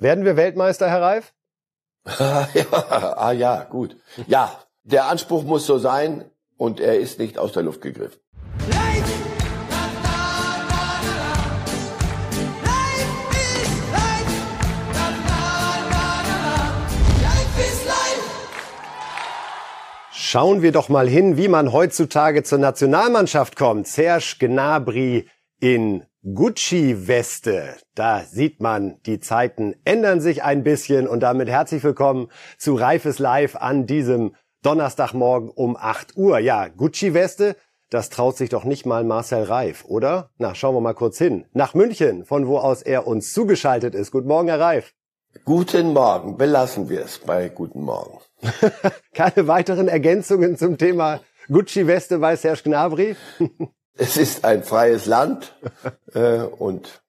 Werden wir Weltmeister, Herr Reif? ja, ah ja, gut. Ja, der Anspruch muss so sein und er ist nicht aus der Luft gegriffen. Schauen wir doch mal hin, wie man heutzutage zur Nationalmannschaft kommt. Serge Gnabry in Gucci-Weste. Da sieht man, die Zeiten ändern sich ein bisschen und damit herzlich willkommen zu Reifes Live an diesem Donnerstagmorgen um 8 Uhr. Ja, Gucci-Weste, das traut sich doch nicht mal Marcel Reif, oder? Na, schauen wir mal kurz hin. Nach München, von wo aus er uns zugeschaltet ist. Guten Morgen, Herr Reif. Guten Morgen. Belassen wir es bei Guten Morgen. Keine weiteren Ergänzungen zum Thema Gucci-Weste bei Serge Gnabry? es ist ein freies Land äh, und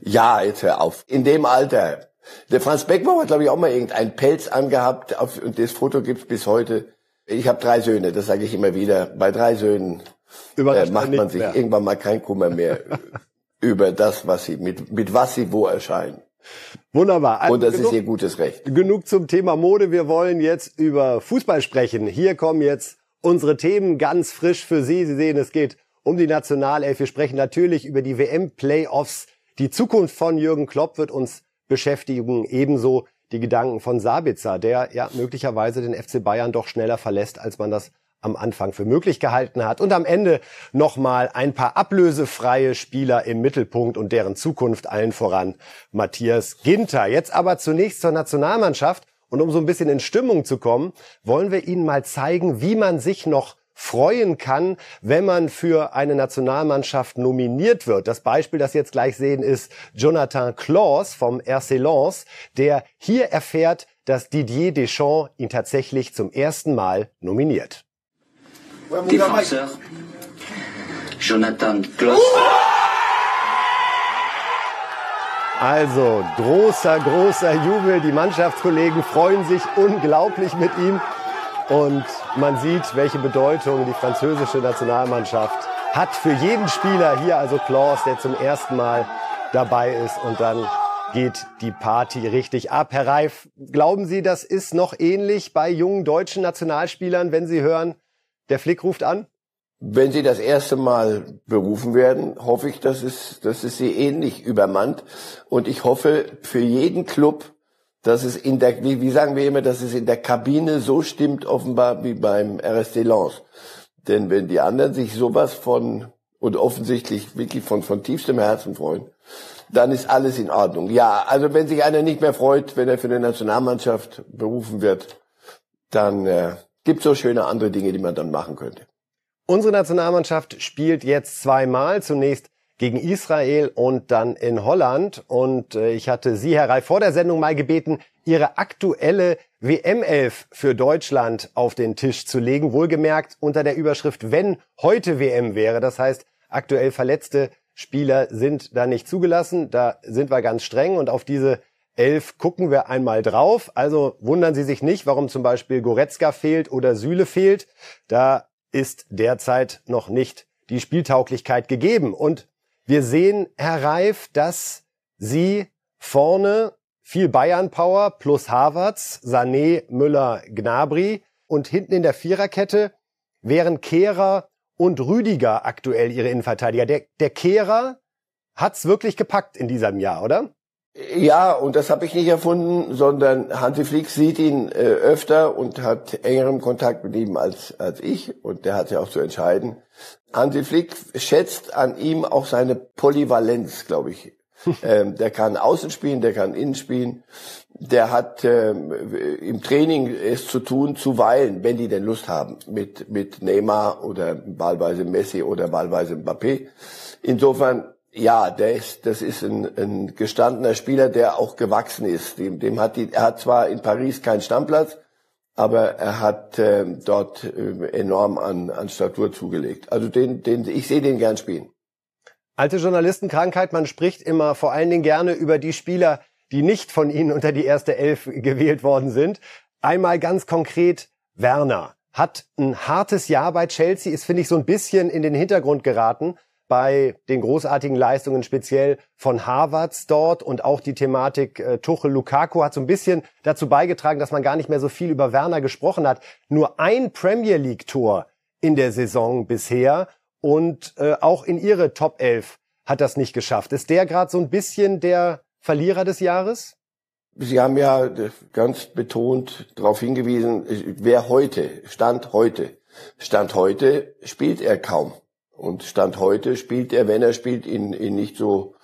ja, jetzt hör auf. In dem Alter. Der Franz Beckenbauer hat, glaube ich, auch mal irgendein Pelz angehabt auf, und das Foto gibt's bis heute. Ich habe drei Söhne, das sage ich immer wieder. Bei drei Söhnen äh, macht man sich mehr. irgendwann mal kein Kummer mehr über das, was sie, mit, mit was sie wo erscheinen. Wunderbar. Also Und das genug, ist ihr gutes Recht. Genug zum Thema Mode. Wir wollen jetzt über Fußball sprechen. Hier kommen jetzt unsere Themen ganz frisch für Sie. Sie sehen, es geht um die Nationalelf. Wir sprechen natürlich über die WM-Playoffs. Die Zukunft von Jürgen Klopp wird uns beschäftigen. Ebenso die Gedanken von Sabitzer, der ja möglicherweise den FC Bayern doch schneller verlässt, als man das am Anfang für möglich gehalten hat. Und am Ende nochmal ein paar ablösefreie Spieler im Mittelpunkt und deren Zukunft allen voran Matthias Ginter. Jetzt aber zunächst zur Nationalmannschaft. Und um so ein bisschen in Stimmung zu kommen, wollen wir Ihnen mal zeigen, wie man sich noch freuen kann, wenn man für eine Nationalmannschaft nominiert wird. Das Beispiel, das Sie jetzt gleich sehen, ist Jonathan Claus vom RC Lens, der hier erfährt, dass Didier Deschamps ihn tatsächlich zum ersten Mal nominiert. Défenseur, Jonathan Klaus. Also großer, großer Jubel. Die Mannschaftskollegen freuen sich unglaublich mit ihm. Und man sieht, welche Bedeutung die französische Nationalmannschaft hat für jeden Spieler. Hier also Klaus, der zum ersten Mal dabei ist. Und dann geht die Party richtig ab. Herr Reif, glauben Sie, das ist noch ähnlich bei jungen deutschen Nationalspielern, wenn Sie hören, der Flick ruft an? Wenn Sie das erste Mal berufen werden, hoffe ich, dass es, dass es Sie ähnlich übermannt. Und ich hoffe für jeden Club, dass es in der, wie, wie sagen wir immer, dass es in der Kabine so stimmt offenbar wie beim RSD Lens. Denn wenn die anderen sich sowas von, und offensichtlich wirklich von, von tiefstem Herzen freuen, dann ist alles in Ordnung. Ja, also wenn sich einer nicht mehr freut, wenn er für eine Nationalmannschaft berufen wird, dann äh, gibt so schöne andere Dinge, die man dann machen könnte. Unsere Nationalmannschaft spielt jetzt zweimal. Zunächst gegen Israel und dann in Holland. Und äh, ich hatte Sie, Herr Reif, vor der Sendung mal gebeten, Ihre aktuelle WM-Elf für Deutschland auf den Tisch zu legen. Wohlgemerkt unter der Überschrift, wenn heute WM wäre. Das heißt, aktuell verletzte Spieler sind da nicht zugelassen. Da sind wir ganz streng und auf diese elf gucken wir einmal drauf. Also wundern Sie sich nicht, warum zum Beispiel Goretzka fehlt oder Süle fehlt. Da ist derzeit noch nicht die Spieltauglichkeit gegeben. Und wir sehen, Herr Reif, dass Sie vorne viel Bayern-Power plus Havertz, Sané, Müller, Gnabry und hinten in der Viererkette wären Kehrer und Rüdiger aktuell Ihre Innenverteidiger. Der, der Kehrer hat's wirklich gepackt in diesem Jahr, oder? Ja, und das habe ich nicht erfunden, sondern Hansi Flick sieht ihn äh, öfter und hat engeren Kontakt mit ihm als, als ich und der hat ja auch zu entscheiden. Hansi Flick schätzt an ihm auch seine Polyvalenz, glaube ich. ähm, der kann außen spielen, der kann innen spielen. Der hat ähm, im Training es zu tun, zuweilen, wenn die denn Lust haben, mit, mit Neymar oder wahlweise Messi oder wahlweise Mbappé. Insofern ja, der ist, das ist ein, ein gestandener Spieler, der auch gewachsen ist. Dem, dem hat die, er hat zwar in Paris keinen Stammplatz, aber er hat äh, dort äh, enorm an, an Statur zugelegt. Also den, den, ich sehe den gern spielen. Alte Journalistenkrankheit, man spricht immer vor allen Dingen gerne über die Spieler, die nicht von Ihnen unter die erste Elf gewählt worden sind. Einmal ganz konkret Werner hat ein hartes Jahr bei Chelsea, ist finde ich so ein bisschen in den Hintergrund geraten bei den großartigen Leistungen speziell von Harvards dort und auch die Thematik äh, Tuchel Lukaku hat so ein bisschen dazu beigetragen, dass man gar nicht mehr so viel über Werner gesprochen hat. Nur ein Premier League Tor in der Saison bisher und äh, auch in ihre Top 11 hat das nicht geschafft. Ist der gerade so ein bisschen der Verlierer des Jahres? Sie haben ja ganz betont darauf hingewiesen, wer heute, Stand heute, Stand heute spielt er kaum. Und Stand heute spielt er, wenn er spielt, in, in nicht so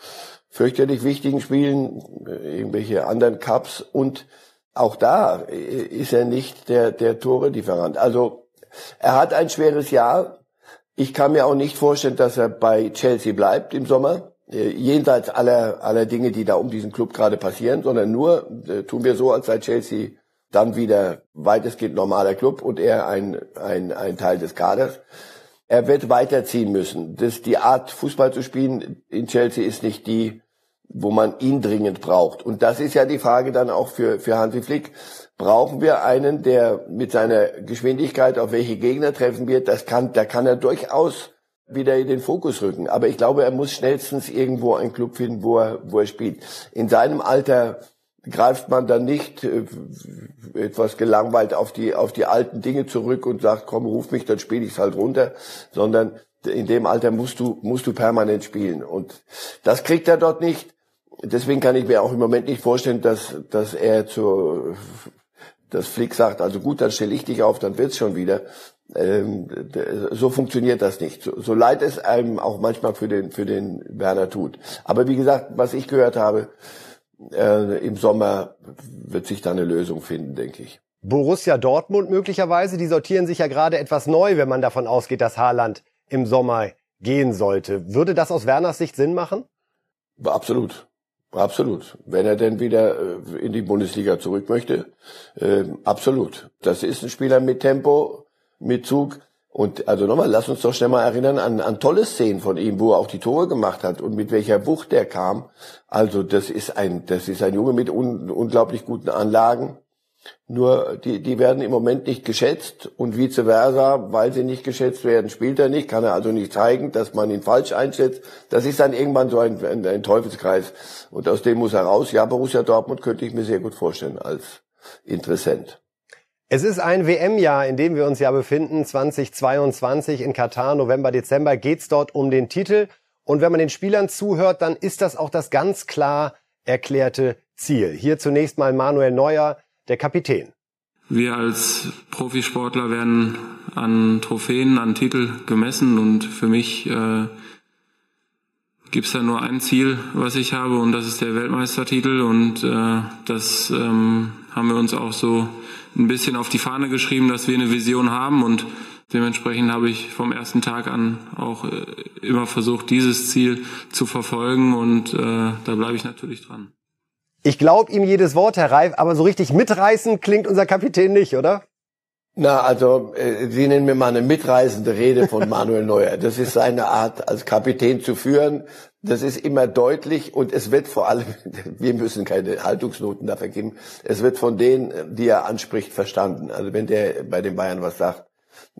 fürchterlich wichtigen Spielen, irgendwelche anderen Cups. Und auch da ist er nicht der, der Tore-Lieferant. Also er hat ein schweres Jahr. Ich kann mir auch nicht vorstellen, dass er bei Chelsea bleibt im Sommer. Äh, jenseits aller, aller Dinge, die da um diesen Club gerade passieren, sondern nur äh, tun wir so, als sei Chelsea dann wieder weitestgehend normaler Club und er ein, ein, ein Teil des Kaders. Er wird weiterziehen müssen. Das, die Art, Fußball zu spielen in Chelsea ist nicht die, wo man ihn dringend braucht. Und das ist ja die Frage dann auch für, für Hansi Flick. Brauchen wir einen, der mit seiner Geschwindigkeit auf welche Gegner treffen wird? Das kann, da kann er durchaus wieder in den Fokus rücken. Aber ich glaube, er muss schnellstens irgendwo einen Club finden, wo er, wo er spielt. In seinem Alter greift man dann nicht äh, etwas gelangweilt auf die, auf die alten Dinge zurück und sagt, komm, ruf mich, dann spiele ich's halt runter, sondern in dem Alter musst du, musst du permanent spielen. Und das kriegt er dort nicht. Deswegen kann ich mir auch im Moment nicht vorstellen, dass, dass er zur, dass Flick sagt, also gut, dann stelle ich dich auf, dann wird's schon wieder, ähm, so funktioniert das nicht. So, so leid es einem auch manchmal für den, für den Werner tut. Aber wie gesagt, was ich gehört habe, äh, im Sommer wird sich da eine Lösung finden, denke ich. Borussia Dortmund möglicherweise, die sortieren sich ja gerade etwas neu, wenn man davon ausgeht, dass Haaland im Sommer gehen sollte. Würde das aus Werners Sicht Sinn machen? Absolut. Absolut. Wenn er denn wieder äh, in die Bundesliga zurück möchte, äh, absolut. Das ist ein Spieler mit Tempo, mit Zug. Und also nochmal, lass uns doch schnell mal erinnern an, an tolle Szenen von ihm, wo er auch die Tore gemacht hat und mit welcher Wucht er kam. Also das ist ein, das ist ein Junge mit un, unglaublich guten Anlagen. Nur die, die werden im Moment nicht geschätzt und vice versa, weil sie nicht geschätzt werden, spielt er nicht, kann er also nicht zeigen, dass man ihn falsch einschätzt. Das ist dann irgendwann so ein, ein, ein Teufelskreis und aus dem muss er raus. Ja, Borussia Dortmund könnte ich mir sehr gut vorstellen als Interessent. Es ist ein WM-Jahr, in dem wir uns ja befinden, 2022 in Katar, November, Dezember geht's dort um den Titel. Und wenn man den Spielern zuhört, dann ist das auch das ganz klar erklärte Ziel. Hier zunächst mal Manuel Neuer, der Kapitän. Wir als Profisportler werden an Trophäen, an Titel gemessen und für mich äh, gibt es da nur ein Ziel, was ich habe und das ist der Weltmeistertitel und äh, das ähm, haben wir uns auch so ein bisschen auf die Fahne geschrieben, dass wir eine Vision haben und dementsprechend habe ich vom ersten Tag an auch äh, immer versucht, dieses Ziel zu verfolgen und äh, da bleibe ich natürlich dran. Ich glaube ihm jedes Wort, Herr Reif, aber so richtig mitreißen klingt unser Kapitän nicht, oder? Na, also äh, Sie nennen mir mal eine mitreißende Rede von Manuel Neuer. Das ist seine Art, als Kapitän zu führen. Das ist immer deutlich und es wird vor allem, wir müssen keine Haltungsnoten dafür geben, es wird von denen, die er anspricht, verstanden. Also wenn der bei den Bayern was sagt,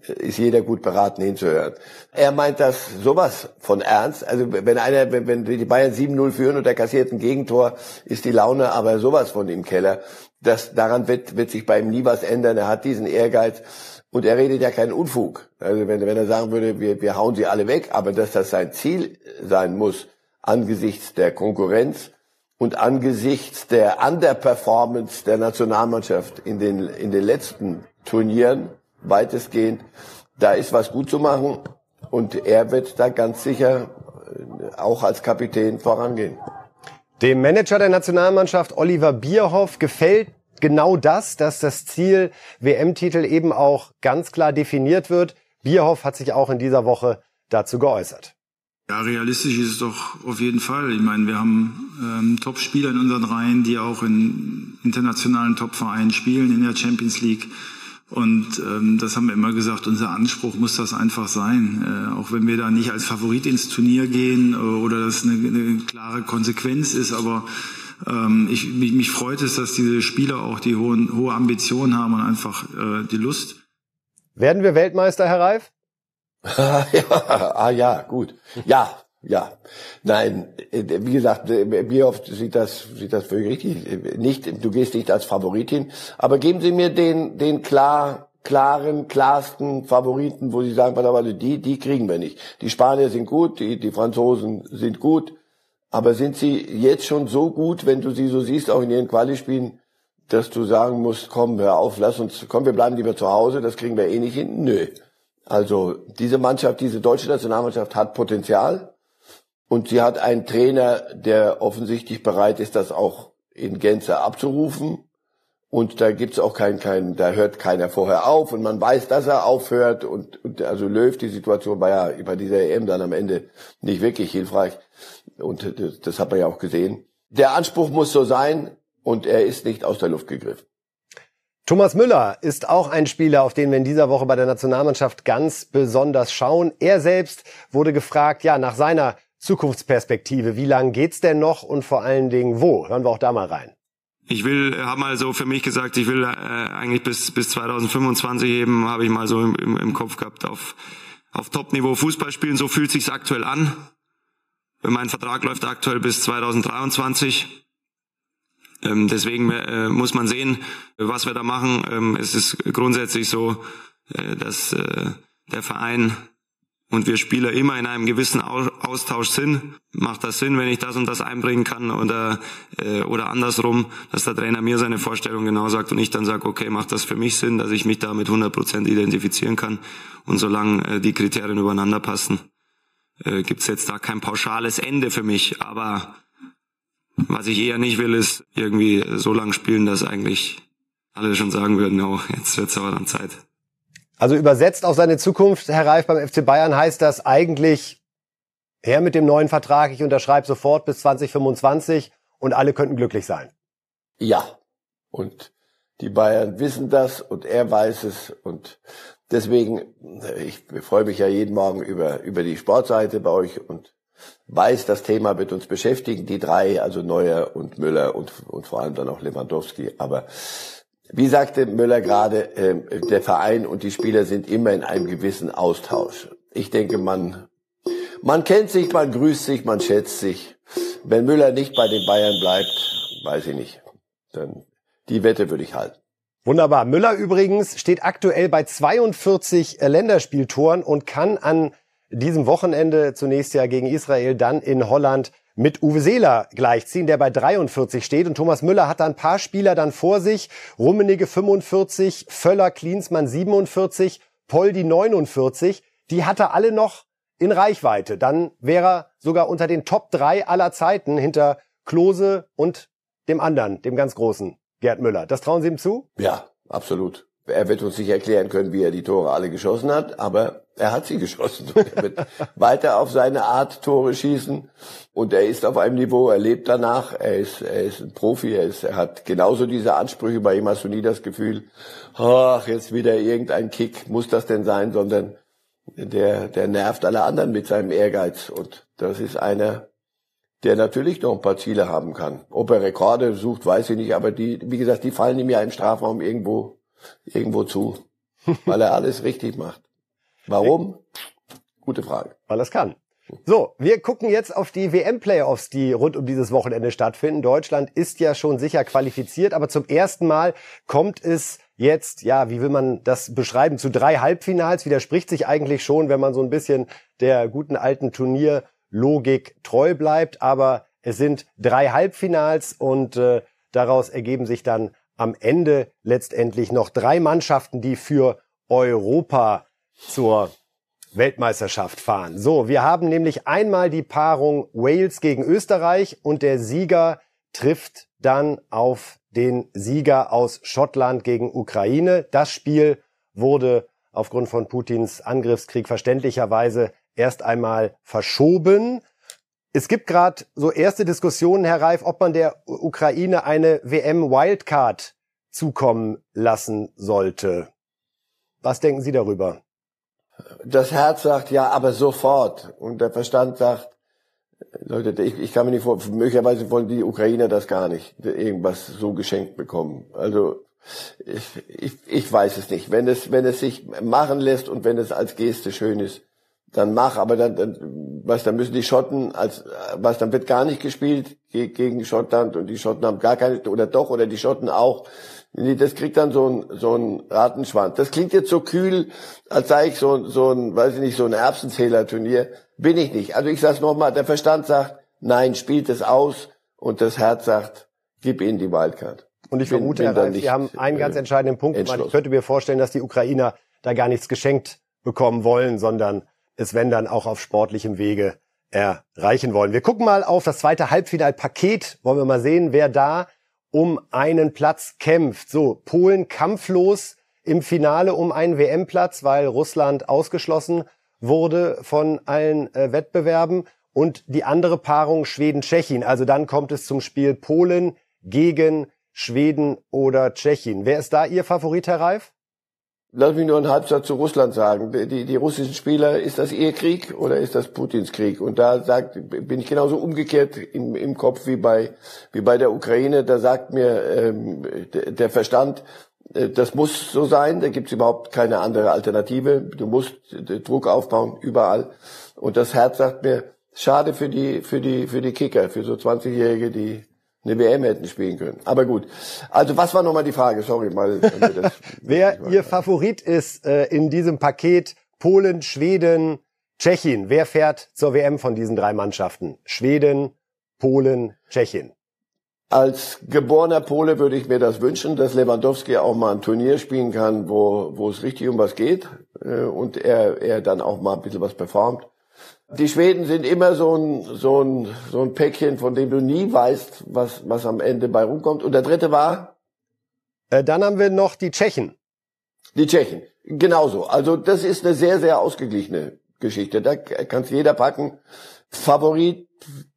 ist jeder gut beraten hinzuhören. Er meint das sowas von ernst. Also wenn einer, wenn, wenn die Bayern 7-0 führen und er kassiert ein Gegentor, ist die Laune aber sowas von im Keller das, daran wird, wird sich bei ihm nie was ändern. Er hat diesen Ehrgeiz und er redet ja keinen Unfug. Also wenn, wenn er sagen würde, wir, wir hauen sie alle weg, aber dass das sein Ziel sein muss, angesichts der Konkurrenz und angesichts der Underperformance der Nationalmannschaft in den, in den letzten Turnieren, weitestgehend, da ist was gut zu machen und er wird da ganz sicher auch als Kapitän vorangehen. Dem Manager der Nationalmannschaft Oliver Bierhoff gefällt genau das, dass das Ziel WM-Titel eben auch ganz klar definiert wird. Bierhoff hat sich auch in dieser Woche dazu geäußert. Ja, realistisch ist es doch auf jeden Fall. Ich meine, wir haben ähm, Top-Spieler in unseren Reihen, die auch in internationalen Top-Vereinen spielen in der Champions League. Und ähm, das haben wir immer gesagt, unser Anspruch muss das einfach sein. Äh, auch wenn wir da nicht als Favorit ins Turnier gehen äh, oder das eine, eine klare Konsequenz ist, aber ähm, ich, mich, mich freut es, dass diese Spieler auch die hohen, hohe Ambitionen haben und einfach äh, die Lust. Werden wir Weltmeister, Herr Reif? ja, ah ja, gut. Ja, ja. Nein, wie gesagt, wie oft sieht das, sieht das völlig richtig. Nicht, du gehst nicht als Favoritin, aber geben Sie mir den, den klar, klaren, klarsten Favoriten, wo Sie sagen, die, die kriegen wir nicht. Die Spanier sind gut, die, die Franzosen sind gut, aber sind sie jetzt schon so gut, wenn du sie so siehst, auch in ihren Quali-Spielen, dass du sagen musst, komm, hör auf, lass uns, komm, wir bleiben lieber zu Hause, das kriegen wir eh nicht hin? Nö. Also diese Mannschaft, diese deutsche Nationalmannschaft hat Potenzial und sie hat einen Trainer, der offensichtlich bereit ist, das auch in Gänze abzurufen. Und da gibt's auch keinen, kein, da hört keiner vorher auf und man weiß, dass er aufhört und, und also Löw, die Situation war ja bei dieser EM dann am Ende nicht wirklich hilfreich und das, das hat man ja auch gesehen. Der Anspruch muss so sein und er ist nicht aus der Luft gegriffen. Thomas Müller ist auch ein Spieler, auf den wir in dieser Woche bei der Nationalmannschaft ganz besonders schauen. Er selbst wurde gefragt, ja, nach seiner Zukunftsperspektive. Wie lang geht's denn noch und vor allen Dingen wo? Hören wir auch da mal rein. Ich will, habe mal so für mich gesagt, ich will äh, eigentlich bis bis 2025 eben, habe ich mal so im, im, im Kopf gehabt, auf auf Top-Niveau Fußball spielen. So fühlt sich's aktuell an. Mein Vertrag läuft aktuell bis 2023. Ähm, deswegen äh, muss man sehen, was wir da machen. Ähm, es ist grundsätzlich so, äh, dass äh, der Verein und wir Spieler immer in einem gewissen Austausch sind. Macht das Sinn, wenn ich das und das einbringen kann oder äh, oder andersrum, dass der Trainer mir seine Vorstellung genau sagt und ich dann sage, okay, macht das für mich Sinn, dass ich mich da mit 100% identifizieren kann und solange äh, die Kriterien übereinander passen, äh, gibt's jetzt da kein pauschales Ende für mich, aber was ich eher nicht will, ist irgendwie so lang spielen, dass eigentlich alle schon sagen würden, oh, jetzt wird's aber dann Zeit. Also übersetzt auf seine Zukunft, Herr Reif, beim FC Bayern heißt das eigentlich, her mit dem neuen Vertrag, ich unterschreibe sofort bis 2025 und alle könnten glücklich sein. Ja. Und die Bayern wissen das und er weiß es und deswegen, ich freue mich ja jeden Morgen über, über die Sportseite bei euch und weiß, das Thema wird uns beschäftigen, die drei, also Neuer und Müller und, und vor allem dann auch Lewandowski. Aber wie sagte Müller gerade, äh, der Verein und die Spieler sind immer in einem gewissen Austausch. Ich denke, man, man kennt sich, man grüßt sich, man schätzt sich. Wenn Müller nicht bei den Bayern bleibt, weiß ich nicht. Dann die Wette würde ich halten. Wunderbar. Müller übrigens steht aktuell bei 42 Länderspieltoren und kann an diesem Wochenende zunächst ja gegen Israel, dann in Holland mit Uwe Seeler gleichziehen, der bei 43 steht. Und Thomas Müller hat da ein paar Spieler dann vor sich. Rummenigge 45, Völler, Klinsmann 47, Poldi 49. Die hat er alle noch in Reichweite. Dann wäre er sogar unter den Top 3 aller Zeiten hinter Klose und dem anderen, dem ganz großen Gerd Müller. Das trauen Sie ihm zu? Ja, absolut. Er wird uns nicht erklären können, wie er die Tore alle geschossen hat, aber er hat sie geschossen. er wird weiter auf seine Art Tore schießen und er ist auf einem Niveau, er lebt danach, er ist, er ist ein Profi, er, ist, er hat genauso diese Ansprüche, bei ihm hast du nie das Gefühl, ach, jetzt wieder irgendein Kick, muss das denn sein, sondern der, der nervt alle anderen mit seinem Ehrgeiz und das ist einer, der natürlich noch ein paar Ziele haben kann. Ob er Rekorde sucht, weiß ich nicht, aber die, wie gesagt, die fallen ihm ja im Strafraum irgendwo irgendwo zu, weil er alles richtig macht. Warum? Gute Frage. Weil es kann. So, wir gucken jetzt auf die WM-Playoffs, die rund um dieses Wochenende stattfinden. Deutschland ist ja schon sicher qualifiziert, aber zum ersten Mal kommt es jetzt, ja, wie will man das beschreiben, zu drei Halbfinals. Widerspricht sich eigentlich schon, wenn man so ein bisschen der guten alten Turnierlogik treu bleibt. Aber es sind drei Halbfinals und äh, daraus ergeben sich dann am Ende letztendlich noch drei Mannschaften, die für Europa zur Weltmeisterschaft fahren. So, wir haben nämlich einmal die Paarung Wales gegen Österreich und der Sieger trifft dann auf den Sieger aus Schottland gegen Ukraine. Das Spiel wurde aufgrund von Putins Angriffskrieg verständlicherweise erst einmal verschoben. Es gibt gerade so erste Diskussionen, Herr Reif, ob man der Ukraine eine WM Wildcard zukommen lassen sollte. Was denken Sie darüber? Das Herz sagt ja, aber sofort. Und der Verstand sagt, Leute, ich, ich kann mir nicht vor, möglicherweise wollen die Ukrainer das gar nicht, irgendwas so geschenkt bekommen. Also ich, ich, ich weiß es nicht. Wenn es, wenn es sich machen lässt und wenn es als Geste schön ist, dann mach, aber dann, dann was, dann müssen die Schotten als, was, dann wird gar nicht gespielt gegen Schottland und die Schotten haben gar keine, oder doch, oder die Schotten auch. Das kriegt dann so ein, so ein Ratenschwanz. Das klingt jetzt so kühl, als sei ich so, so ein, weiß ich nicht, so ein Erbsenzähler-Turnier. Bin ich nicht. Also ich sag's nochmal, der Verstand sagt, nein, spielt es aus und das Herz sagt, gib ihnen die Wildcard. Und ich vermute, bin, bin Herr Reif, Sie haben einen ganz äh, entscheidenden Punkt gemacht. Ich könnte mir vorstellen, dass die Ukrainer da gar nichts geschenkt bekommen wollen, sondern es, wenn dann auch auf sportlichem Wege erreichen wollen. Wir gucken mal auf das zweite Halbfinalpaket. Wollen wir mal sehen, wer da um einen Platz kämpft. So, Polen kampflos im Finale um einen WM-Platz, weil Russland ausgeschlossen wurde von allen äh, Wettbewerben. Und die andere Paarung Schweden-Tschechien. Also dann kommt es zum Spiel Polen gegen Schweden oder Tschechien. Wer ist da Ihr Favorit, Herr Reif? Lass mich nur einen Halbsatz zu Russland sagen. Die, die russischen Spieler, ist das ihr Krieg oder ist das Putins Krieg? Und da sagt, bin ich genauso umgekehrt im, im Kopf wie bei, wie bei der Ukraine. Da sagt mir ähm, der Verstand, äh, das muss so sein, da gibt's überhaupt keine andere Alternative. Du musst Druck aufbauen, überall. Und das Herz sagt mir, schade für die, für die, für die Kicker, für so 20-Jährige, die eine WM hätten spielen können. Aber gut. Also was war nochmal die Frage? Sorry, mal. Wer Ihr Favorit ist äh, in diesem Paket Polen, Schweden, Tschechien. Wer fährt zur WM von diesen drei Mannschaften? Schweden, Polen, Tschechien. Als geborener Pole würde ich mir das wünschen, dass Lewandowski auch mal ein Turnier spielen kann, wo, wo es richtig um was geht äh, und er, er dann auch mal ein bisschen was performt. Die Schweden sind immer so ein, so ein, so ein Päckchen, von dem du nie weißt, was, was am Ende bei rumkommt. Und der dritte war? Äh, dann haben wir noch die Tschechen. Die Tschechen. Genauso. Also das ist eine sehr, sehr ausgeglichene Geschichte. Da kann es jeder packen. Favorit,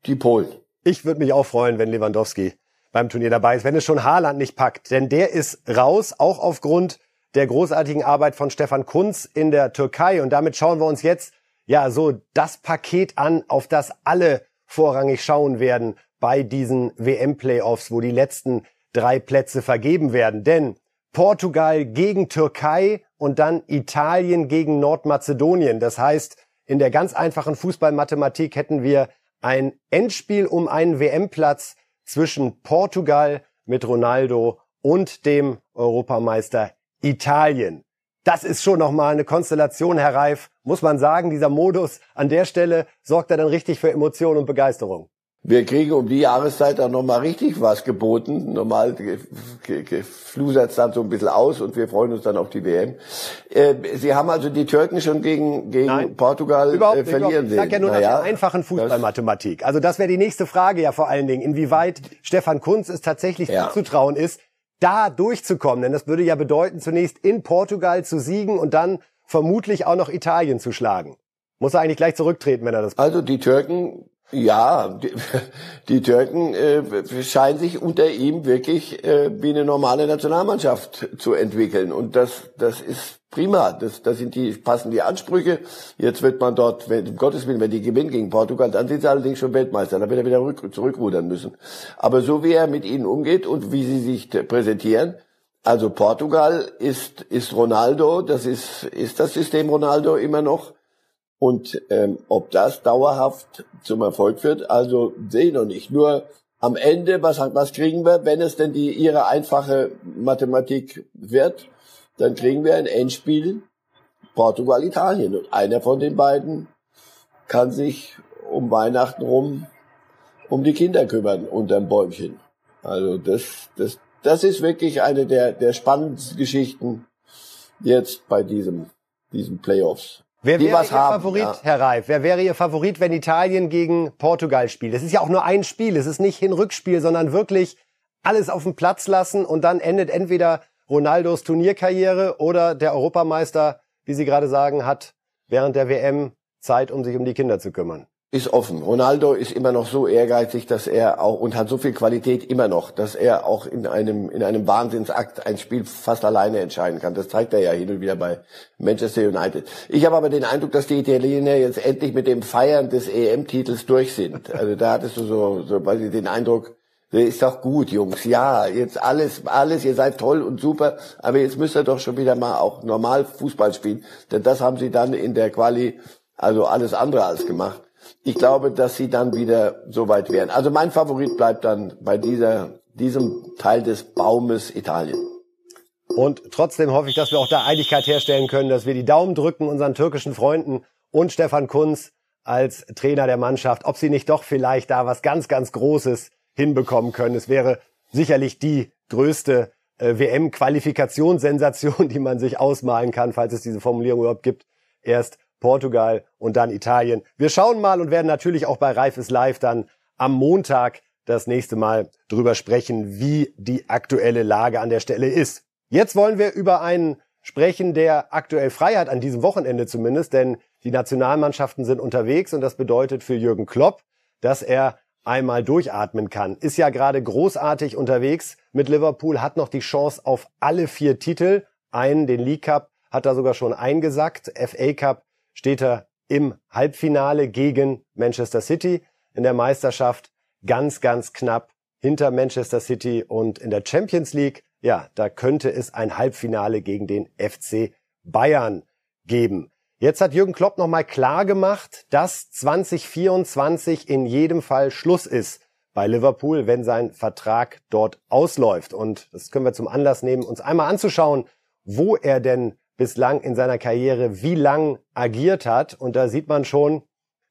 die Polen. Ich würde mich auch freuen, wenn Lewandowski beim Turnier dabei ist, wenn es schon Haaland nicht packt. Denn der ist raus, auch aufgrund der großartigen Arbeit von Stefan Kunz in der Türkei. Und damit schauen wir uns jetzt ja, so das Paket an, auf das alle vorrangig schauen werden bei diesen WM-Playoffs, wo die letzten drei Plätze vergeben werden. Denn Portugal gegen Türkei und dann Italien gegen Nordmazedonien. Das heißt, in der ganz einfachen Fußballmathematik hätten wir ein Endspiel um einen WM-Platz zwischen Portugal mit Ronaldo und dem Europameister Italien das ist schon nochmal eine Konstellation, Herr Reif, muss man sagen. Dieser Modus an der Stelle sorgt er dann richtig für Emotionen und Begeisterung. Wir kriegen um die Jahreszeit auch nochmal richtig was geboten. Normal flusert es dann so ein bisschen aus und wir freuen uns dann auf die WM. Äh, Sie haben also die Türken schon gegen, gegen Nein, Portugal äh, verlieren sehen. Ich sage ja nur naja, nach der einfachen Fußballmathematik. Also das wäre die nächste Frage ja vor allen Dingen, inwieweit Stefan Kunz es tatsächlich ja. zuzutrauen ist, da durchzukommen. Denn das würde ja bedeuten, zunächst in Portugal zu siegen und dann vermutlich auch noch Italien zu schlagen. Muss er eigentlich gleich zurücktreten, wenn er das. Also die Türken ja, die, die Türken äh, scheinen sich unter ihm wirklich äh, wie eine normale Nationalmannschaft zu entwickeln. Und das, das ist prima. Das, das sind die, passen die Ansprüche. Jetzt wird man dort, wenn, um Gottes Willen, wenn die gewinnen gegen Portugal, dann sind sie allerdings schon Weltmeister. Dann wird er wieder rück, zurückrudern müssen. Aber so wie er mit ihnen umgeht und wie sie sich präsentieren, also Portugal ist, ist Ronaldo, das ist, ist das System Ronaldo immer noch. Und ähm, ob das dauerhaft zum Erfolg wird, also sehe ich noch nicht. Nur am Ende, was, was kriegen wir, wenn es denn die ihre einfache Mathematik wird, dann kriegen wir ein Endspiel Portugal-Italien. Und einer von den beiden kann sich um Weihnachten rum um die Kinder kümmern unterm Bäumchen. Also das, das, das ist wirklich eine der, der spannendsten Geschichten jetzt bei diesem, diesem Playoffs. Wer wäre Ihr haben, Favorit, ja. Herr Reif? Wer wäre Ihr Favorit, wenn Italien gegen Portugal spielt? Es ist ja auch nur ein Spiel. Es ist nicht Hin-Rückspiel, sondern wirklich alles auf den Platz lassen und dann endet entweder Ronaldos Turnierkarriere oder der Europameister, wie Sie gerade sagen, hat während der WM Zeit, um sich um die Kinder zu kümmern ist offen. Ronaldo ist immer noch so ehrgeizig, dass er auch und hat so viel Qualität immer noch, dass er auch in einem in einem Wahnsinnsakt ein Spiel fast alleine entscheiden kann. Das zeigt er ja hin und wieder bei Manchester United. Ich habe aber den Eindruck, dass die Italiener jetzt endlich mit dem Feiern des EM-Titels durch sind. Also da hattest du so, so weil sie den Eindruck, ist doch gut, Jungs. Ja, jetzt alles, alles, ihr seid toll und super, aber jetzt müsst ihr doch schon wieder mal auch normal Fußball spielen, denn das haben sie dann in der Quali Also alles andere als gemacht. Ich glaube, dass sie dann wieder so weit wären. Also mein Favorit bleibt dann bei dieser, diesem Teil des Baumes Italien. Und trotzdem hoffe ich, dass wir auch da Einigkeit herstellen können, dass wir die Daumen drücken unseren türkischen Freunden und Stefan Kunz als Trainer der Mannschaft, ob sie nicht doch vielleicht da was ganz, ganz Großes hinbekommen können. Es wäre sicherlich die größte äh, WM-Qualifikationssensation, die man sich ausmalen kann, falls es diese Formulierung überhaupt gibt. Erst Portugal und dann Italien. Wir schauen mal und werden natürlich auch bei Reif ist live dann am Montag das nächste Mal drüber sprechen, wie die aktuelle Lage an der Stelle ist. Jetzt wollen wir über einen sprechen, der aktuell frei hat, an diesem Wochenende zumindest, denn die Nationalmannschaften sind unterwegs und das bedeutet für Jürgen Klopp, dass er einmal durchatmen kann. Ist ja gerade großartig unterwegs mit Liverpool, hat noch die Chance auf alle vier Titel. Einen, den League Cup, hat er sogar schon eingesackt. FA Cup steht er im Halbfinale gegen Manchester City. In der Meisterschaft ganz, ganz knapp hinter Manchester City und in der Champions League, ja, da könnte es ein Halbfinale gegen den FC Bayern geben. Jetzt hat Jürgen Klopp nochmal klar gemacht, dass 2024 in jedem Fall Schluss ist bei Liverpool, wenn sein Vertrag dort ausläuft. Und das können wir zum Anlass nehmen, uns einmal anzuschauen, wo er denn bislang in seiner Karriere wie lang agiert hat. Und da sieht man schon,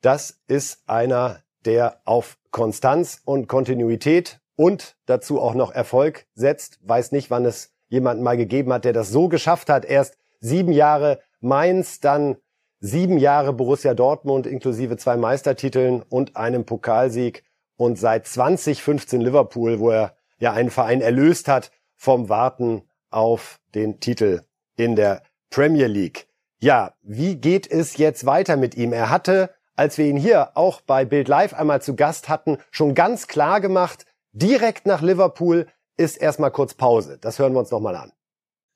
das ist einer, der auf Konstanz und Kontinuität und dazu auch noch Erfolg setzt. Weiß nicht, wann es jemanden mal gegeben hat, der das so geschafft hat. Erst sieben Jahre Mainz, dann sieben Jahre Borussia Dortmund inklusive zwei Meistertiteln und einem Pokalsieg und seit 2015 Liverpool, wo er ja einen Verein erlöst hat vom Warten auf den Titel in der Premier League. Ja, wie geht es jetzt weiter mit ihm? Er hatte, als wir ihn hier auch bei Bild Live einmal zu Gast hatten, schon ganz klar gemacht, direkt nach Liverpool ist erstmal kurz Pause. Das hören wir uns nochmal an.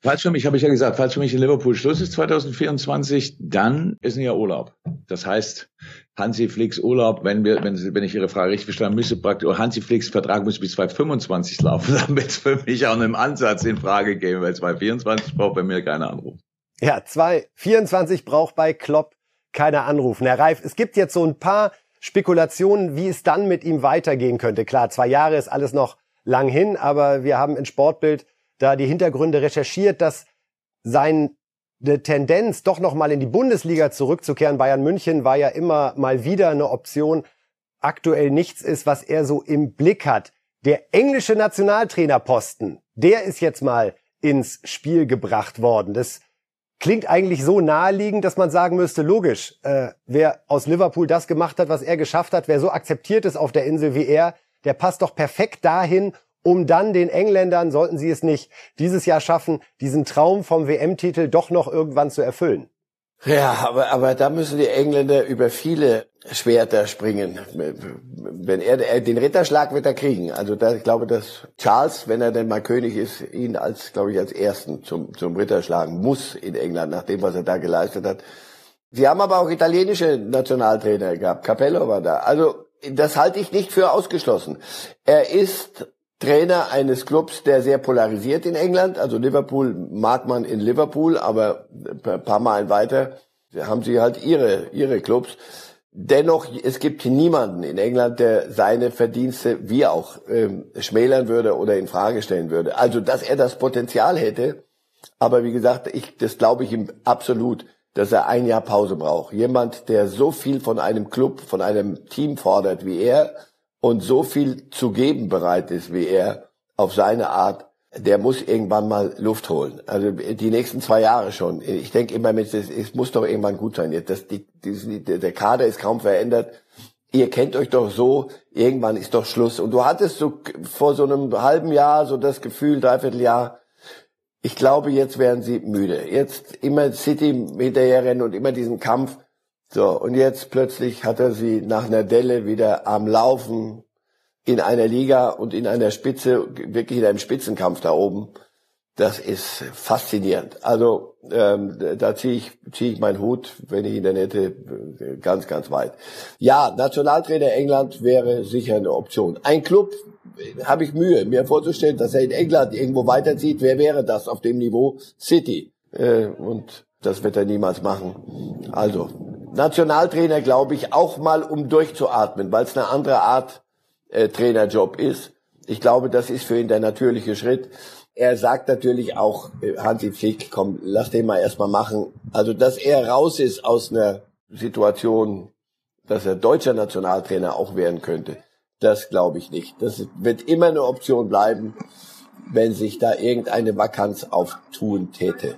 Falls für mich, habe ich ja gesagt, falls für mich in Liverpool Schluss ist 2024, dann ist Jahr Urlaub. Das heißt, Hansi Flicks Urlaub, wenn wir, wenn, wenn ich Ihre Frage richtig verstanden müsste, praktisch, Hansi Flicks Vertrag muss bis 2025 laufen, damit es für mich auch einen Ansatz in Frage geben, weil 2024 braucht bei mir keiner Anruf. Ja, 2024 braucht bei Klopp keiner anrufen. Herr Reif, es gibt jetzt so ein paar Spekulationen, wie es dann mit ihm weitergehen könnte. Klar, zwei Jahre ist alles noch lang hin, aber wir haben in Sportbild da die Hintergründe recherchiert, dass seine Tendenz, doch noch mal in die Bundesliga zurückzukehren, Bayern München war ja immer mal wieder eine Option, aktuell nichts ist, was er so im Blick hat. Der englische Nationaltrainerposten, der ist jetzt mal ins Spiel gebracht worden. Das klingt eigentlich so naheliegend, dass man sagen müsste, logisch, äh, wer aus Liverpool das gemacht hat, was er geschafft hat, wer so akzeptiert ist auf der Insel wie er, der passt doch perfekt dahin, um dann den Engländern, sollten sie es nicht dieses Jahr schaffen, diesen Traum vom WM-Titel doch noch irgendwann zu erfüllen. Ja, aber, aber da müssen die Engländer über viele Schwerter springen. Wenn er den Ritterschlag wird er kriegen. Also da, ich glaube, dass Charles, wenn er denn mal König ist, ihn als, glaube ich, als ersten zum, zum Ritter schlagen muss in England, nach dem, was er da geleistet hat. Sie haben aber auch italienische Nationaltrainer gehabt. Capello war da. Also das halte ich nicht für ausgeschlossen. Er ist Trainer eines Clubs, der sehr polarisiert in England. Also Liverpool mag man in Liverpool, aber ein paar Meilen weiter haben sie halt ihre, ihre Clubs. Dennoch, es gibt niemanden in England, der seine Verdienste wie auch ähm, schmälern würde oder in Frage stellen würde. Also, dass er das Potenzial hätte, aber wie gesagt, ich, das glaube ich ihm absolut, dass er ein Jahr Pause braucht. Jemand, der so viel von einem Club, von einem Team fordert wie er, und so viel zu geben bereit ist wie er auf seine Art, der muss irgendwann mal Luft holen. Also die nächsten zwei Jahre schon. Ich denke immer mit, es, muss doch irgendwann gut sein. Das, die, die, der Kader ist kaum verändert. Ihr kennt euch doch so, irgendwann ist doch Schluss. Und du hattest so vor so einem halben Jahr so das Gefühl, dreiviertel Jahr, ich glaube, jetzt werden sie müde. Jetzt immer City hinterherrennen und immer diesen Kampf. So, und jetzt plötzlich hat er sie nach einer Delle wieder am Laufen in einer Liga und in einer Spitze, wirklich in einem Spitzenkampf da oben. Das ist faszinierend. Also ähm, da ziehe ich, zieh ich meinen Hut, wenn ich ihn dann hätte, ganz, ganz weit. Ja, Nationaltrainer England wäre sicher eine Option. Ein Club habe ich Mühe, mir vorzustellen, dass er in England irgendwo weiterzieht. Wer wäre das auf dem Niveau? City. Äh, und das wird er niemals machen. Also, Nationaltrainer, glaube ich, auch mal um durchzuatmen, weil es eine andere Art äh, Trainerjob ist. Ich glaube, das ist für ihn der natürliche Schritt. Er sagt natürlich auch, äh, Hansi Flick, komm, lass den mal erstmal machen. Also, dass er raus ist aus einer Situation, dass er deutscher Nationaltrainer auch werden könnte, das glaube ich nicht. Das wird immer eine Option bleiben, wenn sich da irgendeine Vakanz auftun täte.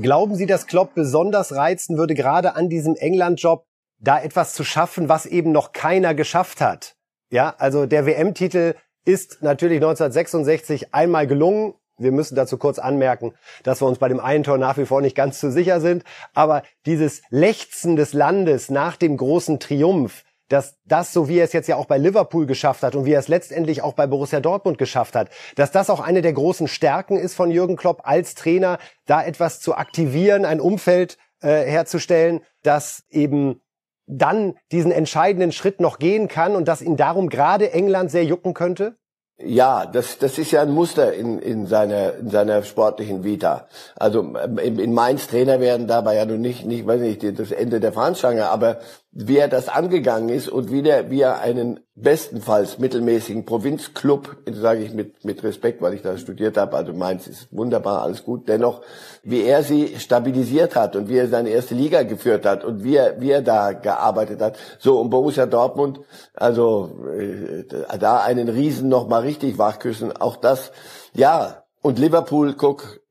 Glauben Sie, dass Klopp besonders reizen würde, gerade an diesem England-Job, da etwas zu schaffen, was eben noch keiner geschafft hat? Ja, also der WM-Titel ist natürlich 1966 einmal gelungen. Wir müssen dazu kurz anmerken, dass wir uns bei dem einen Tor nach wie vor nicht ganz so sicher sind. Aber dieses Lechzen des Landes nach dem großen Triumph, dass das, so wie er es jetzt ja auch bei Liverpool geschafft hat und wie er es letztendlich auch bei Borussia Dortmund geschafft hat, dass das auch eine der großen Stärken ist von Jürgen Klopp als Trainer, da etwas zu aktivieren, ein Umfeld äh, herzustellen, das eben dann diesen entscheidenden Schritt noch gehen kann und dass ihn darum gerade England sehr jucken könnte? Ja, das, das ist ja ein Muster in, in, seiner, in seiner sportlichen Vita. Also ähm, in, in Mainz Trainer werden dabei ja nun nicht, nicht, weiß nicht, das Ende der Fahnenstange, aber wie er das angegangen ist und wie, der, wie er einen bestenfalls mittelmäßigen Provinzclub, sage ich mit, mit Respekt, weil ich da studiert habe, also Mainz ist wunderbar, alles gut, dennoch, wie er sie stabilisiert hat und wie er seine erste Liga geführt hat und wie er, wie er da gearbeitet hat. So, und Borussia Dortmund, also äh, da einen Riesen noch mal richtig wachküssen, auch das, ja, und Liverpool, guck,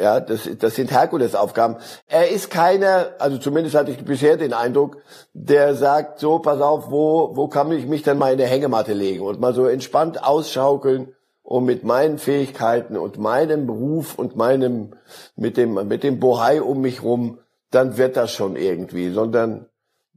ja, das, das sind Herkulesaufgaben. Er ist keiner, also zumindest hatte ich bisher den Eindruck, der sagt, so, pass auf, wo, wo kann ich mich denn mal in eine Hängematte legen und mal so entspannt ausschaukeln und mit meinen Fähigkeiten und meinem Beruf und meinem, mit dem, mit dem Bohai um mich rum, dann wird das schon irgendwie, sondern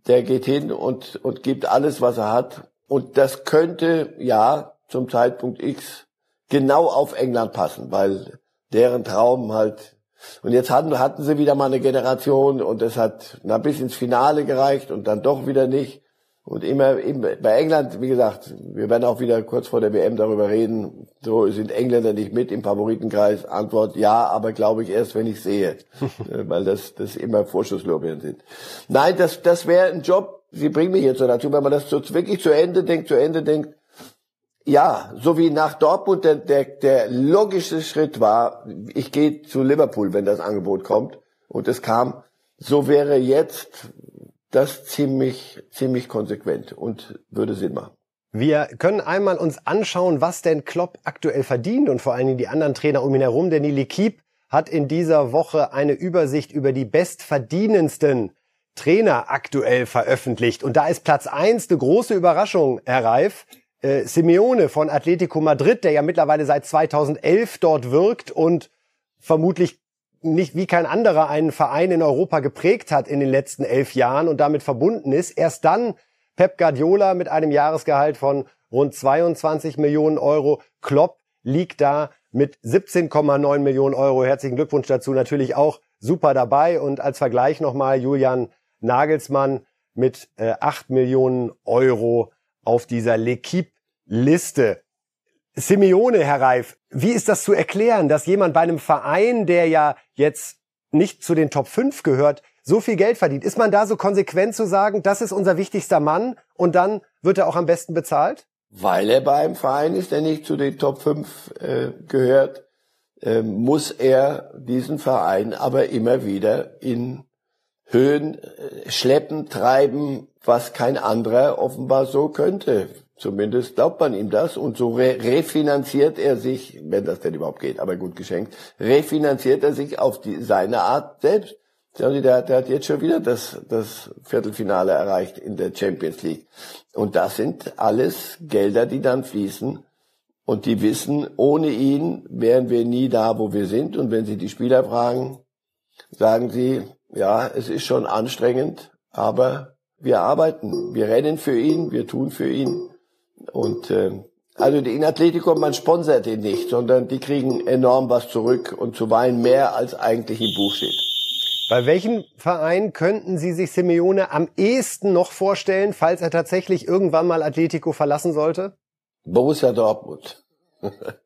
der geht hin und, und gibt alles, was er hat. Und das könnte, ja, zum Zeitpunkt X genau auf England passen, weil deren Traum halt. Und jetzt hatten, hatten sie wieder mal eine Generation und es hat na, bis ins Finale gereicht und dann doch wieder nicht. Und immer, immer bei England, wie gesagt, wir werden auch wieder kurz vor der WM darüber reden. So sind Engländer nicht mit im Favoritenkreis. Antwort ja, aber glaube ich erst, wenn ich sehe, äh, weil das das immer Vorschusslorbeeren sind. Nein, das das wäre ein Job. Sie bringen mich jetzt so dazu, wenn man das so wirklich zu Ende denkt, zu Ende denkt, ja, so wie nach Dortmund der, der, der logische Schritt war, ich gehe zu Liverpool, wenn das Angebot kommt. Und es kam, so wäre jetzt das ziemlich, ziemlich konsequent und würde Sinn machen. Wir können einmal uns anschauen, was denn Klopp aktuell verdient und vor allen Dingen die anderen Trainer um ihn herum, denn die L'Equipe hat in dieser Woche eine Übersicht über die bestverdienendsten Trainer aktuell veröffentlicht. Und da ist Platz eins eine große Überraschung, Herr Reif äh, Simeone von Atletico Madrid, der ja mittlerweile seit 2011 dort wirkt und vermutlich nicht wie kein anderer einen Verein in Europa geprägt hat in den letzten elf Jahren und damit verbunden ist. Erst dann Pep Guardiola mit einem Jahresgehalt von rund 22 Millionen Euro. Klopp liegt da mit 17,9 Millionen Euro. Herzlichen Glückwunsch dazu natürlich auch super dabei. Und als Vergleich nochmal Julian Nagelsmann mit äh, 8 Millionen Euro auf dieser L'Equipe-Liste. Simeone, Herr Reif, wie ist das zu erklären, dass jemand bei einem Verein, der ja jetzt nicht zu den Top 5 gehört, so viel Geld verdient? Ist man da so konsequent zu sagen, das ist unser wichtigster Mann und dann wird er auch am besten bezahlt? Weil er bei einem Verein ist, der nicht zu den Top 5 äh, gehört, äh, muss er diesen Verein aber immer wieder in Höhen äh, schleppen, treiben, was kein anderer offenbar so könnte. Zumindest glaubt man ihm das und so re refinanziert er sich, wenn das denn überhaupt geht, aber gut geschenkt, refinanziert er sich auf die, seine Art selbst. Der, der hat jetzt schon wieder das, das Viertelfinale erreicht in der Champions League. Und das sind alles Gelder, die dann fließen. Und die wissen, ohne ihn wären wir nie da, wo wir sind. Und wenn Sie die Spieler fragen, sagen sie, ja, es ist schon anstrengend, aber wir arbeiten, wir rennen für ihn, wir tun für ihn. Und äh, also in Atletico, man sponsert ihn nicht, sondern die kriegen enorm was zurück und zuweilen mehr, als eigentlich im Buch steht. Bei welchem Verein könnten Sie sich Simeone am ehesten noch vorstellen, falls er tatsächlich irgendwann mal Atletico verlassen sollte? Borussia Dortmund.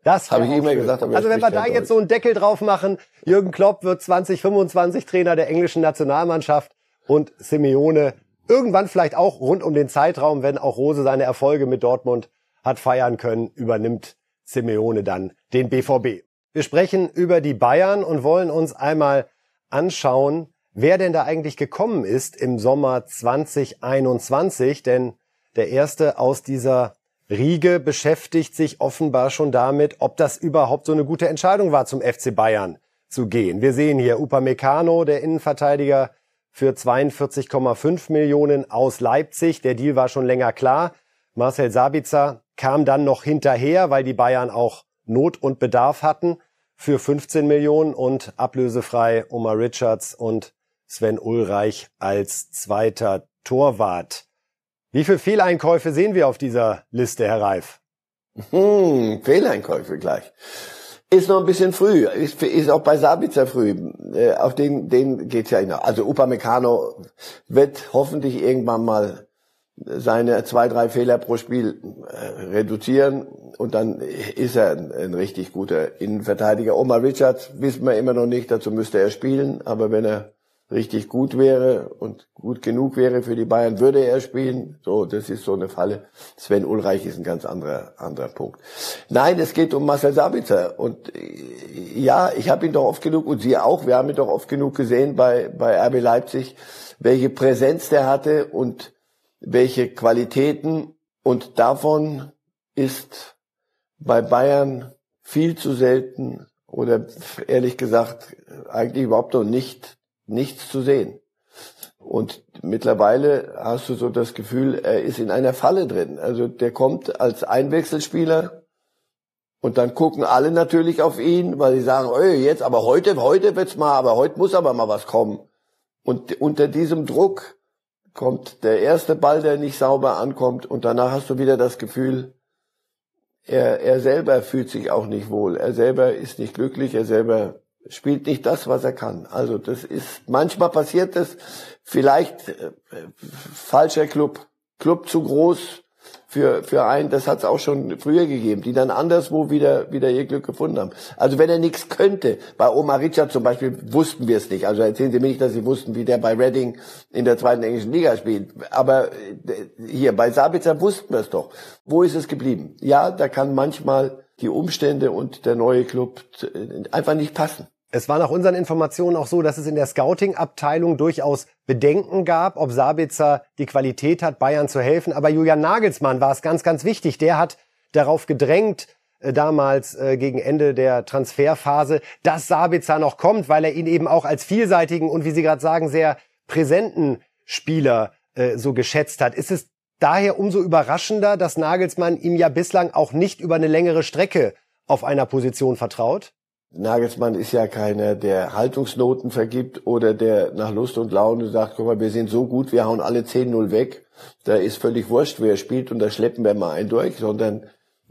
Das habe ich immer gesagt. Also wenn wir da jetzt so einen Deckel drauf machen, Jürgen Klopp wird 2025 Trainer der englischen Nationalmannschaft und Simeone irgendwann vielleicht auch rund um den Zeitraum, wenn auch Rose seine Erfolge mit Dortmund hat feiern können, übernimmt Simeone dann den BVB. Wir sprechen über die Bayern und wollen uns einmal anschauen, wer denn da eigentlich gekommen ist im Sommer 2021, denn der erste aus dieser Riege beschäftigt sich offenbar schon damit, ob das überhaupt so eine gute Entscheidung war, zum FC Bayern zu gehen. Wir sehen hier Upamecano, der Innenverteidiger für 42,5 Millionen aus Leipzig. Der Deal war schon länger klar. Marcel Sabitzer kam dann noch hinterher, weil die Bayern auch Not und Bedarf hatten für 15 Millionen und ablösefrei Omar Richards und Sven Ulreich als zweiter Torwart. Wie viele Fehleinkäufe sehen wir auf dieser Liste, Herr Reif? Hm, Fehleinkäufe gleich. Ist noch ein bisschen früh, ist, ist auch bei Sabitzer früh. Äh, auf den, den geht's ja noch. Also Upamecano wird hoffentlich irgendwann mal seine zwei, drei Fehler pro Spiel äh, reduzieren und dann ist er ein, ein, richtig guter Innenverteidiger. Omar Richards wissen wir immer noch nicht, dazu müsste er spielen, aber wenn er richtig gut wäre und gut genug wäre für die Bayern, würde er spielen. So, das ist so eine Falle. Sven Ulreich ist ein ganz anderer, anderer Punkt. Nein, es geht um Marcel Sabitzer. Und äh, ja, ich habe ihn doch oft genug, und Sie auch, wir haben ihn doch oft genug gesehen bei, bei RB Leipzig, welche Präsenz der hatte und welche Qualitäten. Und davon ist bei Bayern viel zu selten oder ehrlich gesagt eigentlich überhaupt noch nicht nichts zu sehen. Und mittlerweile hast du so das Gefühl, er ist in einer Falle drin. Also der kommt als Einwechselspieler und dann gucken alle natürlich auf ihn, weil sie sagen, oh, jetzt, aber heute, heute wird's mal, aber heute muss aber mal was kommen. Und unter diesem Druck kommt der erste Ball, der nicht sauber ankommt und danach hast du wieder das Gefühl, er, er selber fühlt sich auch nicht wohl. Er selber ist nicht glücklich, er selber spielt nicht das, was er kann. Also das ist, manchmal passiert das, vielleicht äh, falscher Club, Club zu groß für, für einen, das hat es auch schon früher gegeben, die dann anderswo wieder, wieder ihr Glück gefunden haben. Also wenn er nichts könnte, bei Omar Richard zum Beispiel wussten wir es nicht. Also erzählen Sie mir nicht, dass Sie wussten, wie der bei Reading in der zweiten englischen Liga spielt. Aber äh, hier, bei Sabitzer wussten wir es doch. Wo ist es geblieben? Ja, da kann manchmal die Umstände und der neue Club einfach nicht passen. Es war nach unseren Informationen auch so, dass es in der Scouting-Abteilung durchaus Bedenken gab, ob Sabitzer die Qualität hat, Bayern zu helfen. Aber Julian Nagelsmann war es ganz, ganz wichtig. Der hat darauf gedrängt, äh, damals äh, gegen Ende der Transferphase, dass Sabitzer noch kommt, weil er ihn eben auch als vielseitigen und wie Sie gerade sagen, sehr präsenten Spieler äh, so geschätzt hat. Ist es daher umso überraschender, dass Nagelsmann ihm ja bislang auch nicht über eine längere Strecke auf einer Position vertraut? Nagelsmann ist ja keiner, der Haltungsnoten vergibt oder der nach Lust und Laune sagt, guck mal, wir sind so gut, wir hauen alle 10-0 weg. Da ist völlig wurscht, wer spielt und da schleppen wir mal einen durch, sondern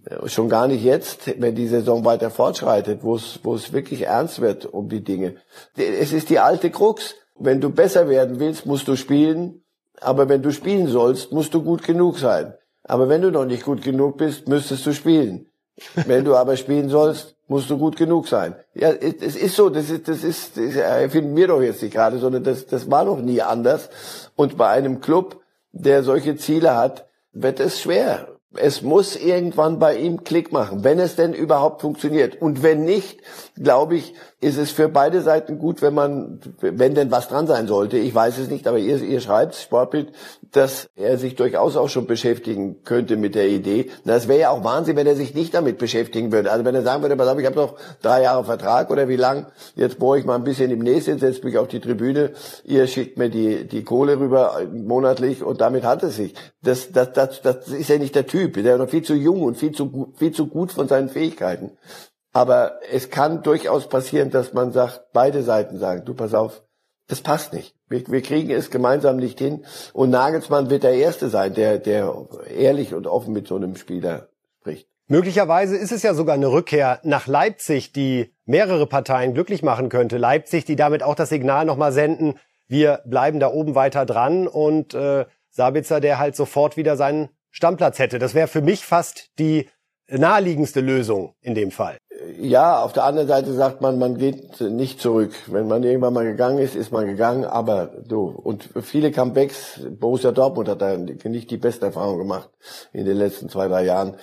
äh, schon gar nicht jetzt, wenn die Saison weiter fortschreitet, wo es, wo es wirklich ernst wird um die Dinge. Es ist die alte Krux. Wenn du besser werden willst, musst du spielen. Aber wenn du spielen sollst, musst du gut genug sein. Aber wenn du noch nicht gut genug bist, müsstest du spielen. Wenn du aber spielen sollst, musst du gut genug sein. Ja, es ist so, das ist, das ist, das erfinden wir doch jetzt nicht gerade, sondern das, das war noch nie anders. Und bei einem Club, der solche Ziele hat, wird es schwer. Es muss irgendwann bei ihm Klick machen, wenn es denn überhaupt funktioniert. Und wenn nicht, glaube ich, ist es für beide Seiten gut, wenn man, wenn denn was dran sein sollte, ich weiß es nicht, aber ihr, ihr schreibt, Sportbild, dass er sich durchaus auch schon beschäftigen könnte mit der Idee. Das wäre ja auch Wahnsinn, wenn er sich nicht damit beschäftigen würde. Also wenn er sagen würde, pass auf, ich habe noch drei Jahre Vertrag oder wie lang, jetzt bohre ich mal ein bisschen im Näschen, setze mich auf die Tribüne, ihr schickt mir die, die Kohle rüber monatlich und damit hat es sich. Das, das, das, das ist ja nicht der Typ, der ist noch viel zu jung und viel zu, viel zu gut von seinen Fähigkeiten. Aber es kann durchaus passieren, dass man sagt, beide Seiten sagen, du pass auf, das passt nicht. Wir, wir kriegen es gemeinsam nicht hin. Und Nagelsmann wird der Erste sein, der, der ehrlich und offen mit so einem Spieler spricht. Möglicherweise ist es ja sogar eine Rückkehr nach Leipzig, die mehrere Parteien glücklich machen könnte. Leipzig, die damit auch das Signal nochmal senden, wir bleiben da oben weiter dran und äh, Sabitzer, der halt sofort wieder seinen Stammplatz hätte. Das wäre für mich fast die naheliegendste Lösung in dem Fall. Ja, auf der anderen Seite sagt man, man geht nicht zurück. Wenn man irgendwann mal gegangen ist, ist man gegangen, aber du. Und viele Comebacks, Borussia Dortmund hat da nicht die beste Erfahrung gemacht in den letzten zwei, drei Jahren,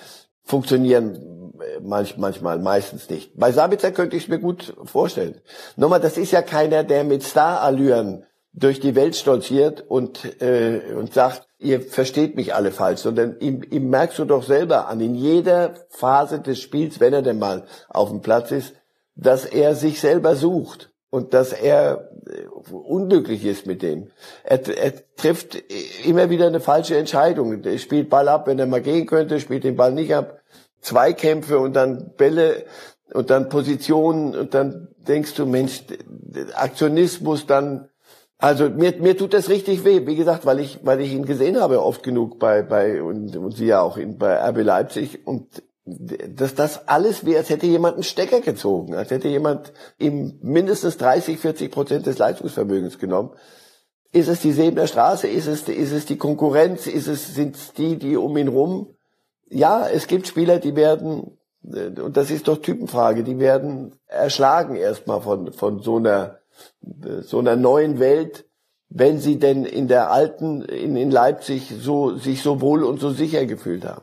funktionieren manch, manchmal, meistens nicht. Bei Sabitzer könnte ich es mir gut vorstellen. Nochmal, das ist ja keiner, der mit Starallüren durch die Welt stolziert und, äh, und sagt, ihr versteht mich alle falsch, sondern ihm, ihm merkst du doch selber an, in jeder Phase des Spiels, wenn er denn mal auf dem Platz ist, dass er sich selber sucht und dass er äh, unglücklich ist mit dem. Er, er trifft immer wieder eine falsche Entscheidung. Er spielt Ball ab, wenn er mal gehen könnte, spielt den Ball nicht ab. Zweikämpfe und dann Bälle und dann Positionen und dann denkst du, Mensch, Aktionismus, dann also mir, mir tut das richtig weh, wie gesagt, weil ich, weil ich ihn gesehen habe oft genug bei, bei und, und sie ja auch in, bei RB Leipzig und dass das alles wie, als hätte jemand einen Stecker gezogen, als hätte jemand ihm mindestens 30, 40 Prozent des Leistungsvermögens genommen. Ist es die Sebener Straße? Ist es, ist es die Konkurrenz? Ist es, sind es die, die um ihn rum? Ja, es gibt Spieler, die werden, und das ist doch Typenfrage, die werden erschlagen erstmal von, von so einer so einer neuen Welt, wenn sie denn in der alten, in, in Leipzig so, sich so wohl und so sicher gefühlt haben.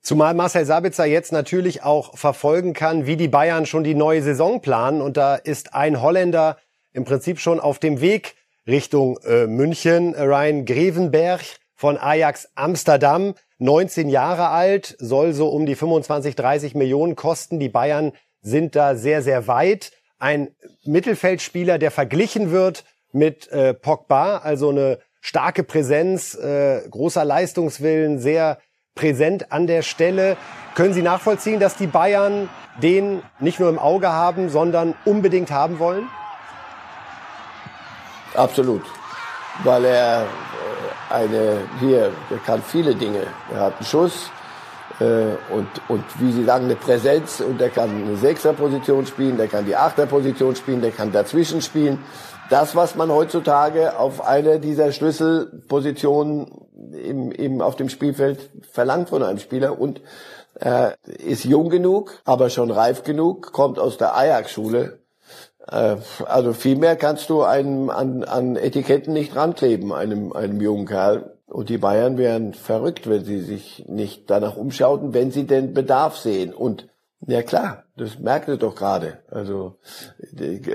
Zumal Marcel Sabitzer jetzt natürlich auch verfolgen kann, wie die Bayern schon die neue Saison planen. Und da ist ein Holländer im Prinzip schon auf dem Weg Richtung äh, München. Ryan Grevenberg von Ajax Amsterdam, 19 Jahre alt, soll so um die 25, 30 Millionen kosten. Die Bayern sind da sehr, sehr weit ein Mittelfeldspieler, der verglichen wird mit äh, Pogba, also eine starke Präsenz, äh, großer Leistungswillen, sehr präsent an der Stelle. Können Sie nachvollziehen, dass die Bayern den nicht nur im Auge haben, sondern unbedingt haben wollen? Absolut, weil er äh, eine hier, er kann viele Dinge. Er hat einen Schuss, und, und wie Sie sagen, eine Präsenz und der kann eine Sechserposition spielen, der kann die Achterposition spielen, der kann dazwischen spielen. Das, was man heutzutage auf einer dieser Schlüsselpositionen im, im, auf dem Spielfeld verlangt von einem Spieler und äh, ist jung genug, aber schon reif genug, kommt aus der Ajax-Schule. Äh, also viel mehr kannst du einem an, an Etiketten nicht rankleben, einem, einem jungen Kerl. Und die Bayern wären verrückt, wenn sie sich nicht danach umschauten, wenn sie den Bedarf sehen. Und ja klar, das merkt ihr doch gerade. Also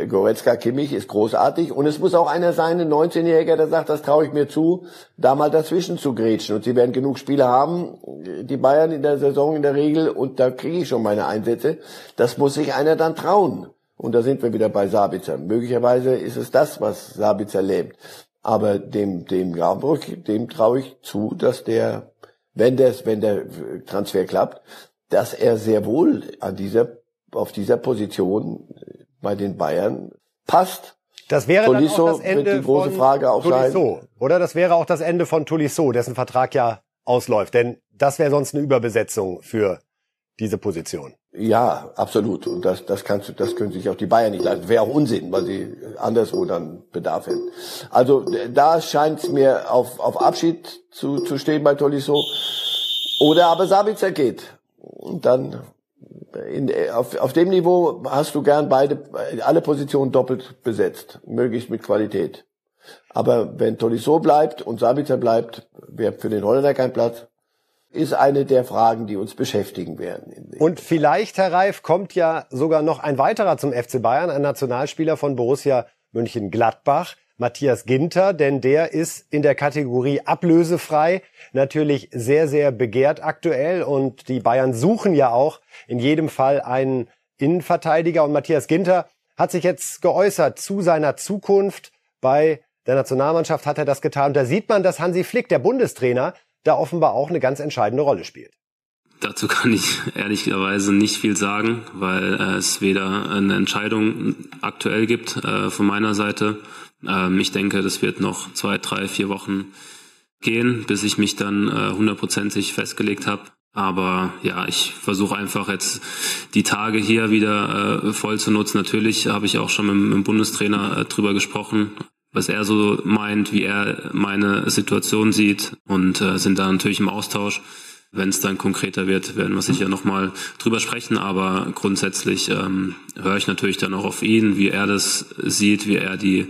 Goretzka Kimmich ist großartig und es muss auch einer sein, ein 19-Jähriger, der sagt, das traue ich mir zu, da mal dazwischen zu grätschen. Und sie werden genug Spiele haben, die Bayern in der Saison in der Regel, und da kriege ich schon meine Einsätze. Das muss sich einer dann trauen. Und da sind wir wieder bei Sabitzer. Möglicherweise ist es das, was Sabitzer lähmt. Aber dem, dem Grabenbruch, dem traue ich zu, dass der, wenn der, wenn der Transfer klappt, dass er sehr wohl an dieser, auf dieser Position bei den Bayern passt. Das wäre Tolisso dann auch das Ende wird die große von Frage auch Tolisso, sein. oder? Das wäre auch das Ende von Tolisso, dessen Vertrag ja ausläuft. Denn das wäre sonst eine Überbesetzung für diese Position. Ja, absolut. Und das, das kannst du, das können sich auch die Bayern nicht leisten. Wäre auch Unsinn, weil sie anderswo dann Bedarf hätten. Also da scheint es mir auf, auf Abschied zu, zu stehen bei Tolisso. Oder aber Sabitzer geht. Und dann in, auf, auf dem Niveau hast du gern beide, alle Positionen doppelt besetzt, möglichst mit Qualität. Aber wenn Tolisso bleibt und Sabitzer bleibt, wäre für den Holländer kein Platz ist eine der Fragen, die uns beschäftigen werden. Und vielleicht, Herr Reif, kommt ja sogar noch ein weiterer zum FC Bayern, ein Nationalspieler von Borussia München-Gladbach, Matthias Ginter, denn der ist in der Kategorie ablösefrei natürlich sehr, sehr begehrt aktuell und die Bayern suchen ja auch in jedem Fall einen Innenverteidiger und Matthias Ginter hat sich jetzt geäußert zu seiner Zukunft bei der Nationalmannschaft hat er das getan. Da sieht man, dass Hansi Flick, der Bundestrainer, da offenbar auch eine ganz entscheidende Rolle spielt. Dazu kann ich ehrlicherweise nicht viel sagen, weil äh, es weder eine Entscheidung aktuell gibt äh, von meiner Seite. Ähm, ich denke, das wird noch zwei, drei, vier Wochen gehen, bis ich mich dann äh, hundertprozentig festgelegt habe. Aber ja, ich versuche einfach jetzt die Tage hier wieder voll zu nutzen. Natürlich habe ich auch schon mit, dem Bundestrainer drüber gesprochen, was er so meint, wie er meine Situation sieht und äh, sind da natürlich im Austausch. Wenn es dann konkreter wird, werden wir sicher nochmal drüber sprechen. Aber grundsätzlich ähm, höre ich natürlich dann auch auf ihn, wie er das sieht, wie er die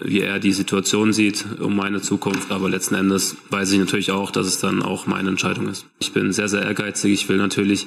wie er die Situation sieht um meine Zukunft. Aber letzten Endes weiß ich natürlich auch, dass es dann auch meine Entscheidung ist. Ich bin sehr, sehr ehrgeizig. Ich will natürlich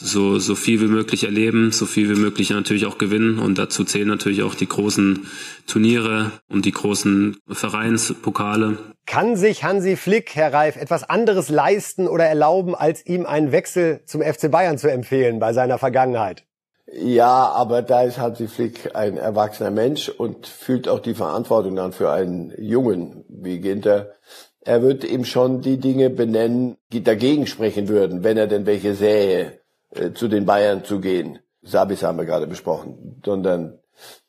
so, so viel wie möglich erleben, so viel wie möglich natürlich auch gewinnen. Und dazu zählen natürlich auch die großen Turniere und die großen Vereinspokale. Kann sich Hansi Flick, Herr Reif, etwas anderes leisten oder erlauben, als ihm einen Wechsel zum FC Bayern zu empfehlen bei seiner Vergangenheit? Ja, aber da ist Hansi Flick ein erwachsener Mensch und fühlt auch die Verantwortung dann für einen Jungen wie Ginter. Er wird ihm schon die Dinge benennen, die dagegen sprechen würden, wenn er denn welche sähe, äh, zu den Bayern zu gehen. Sabis haben wir gerade besprochen, sondern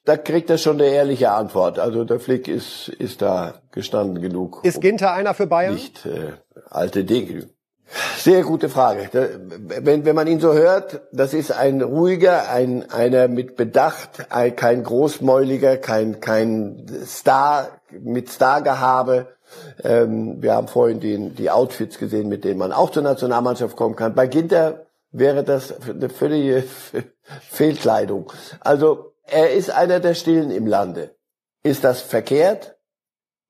da kriegt er schon eine ehrliche Antwort. Also der Flick ist, ist da gestanden genug. Ist Ginter einer für Bayern? Nicht äh, alte Dinge. Sehr gute Frage. Wenn, wenn man ihn so hört, das ist ein ruhiger, ein, einer mit Bedacht, ein, kein großmäuliger, kein, kein Star mit Stargehabe. Ähm, wir haben vorhin die, die Outfits gesehen, mit denen man auch zur Nationalmannschaft kommen kann. Bei Ginter wäre das eine völlige Fehlkleidung. Also er ist einer der Stillen im Lande. Ist das verkehrt?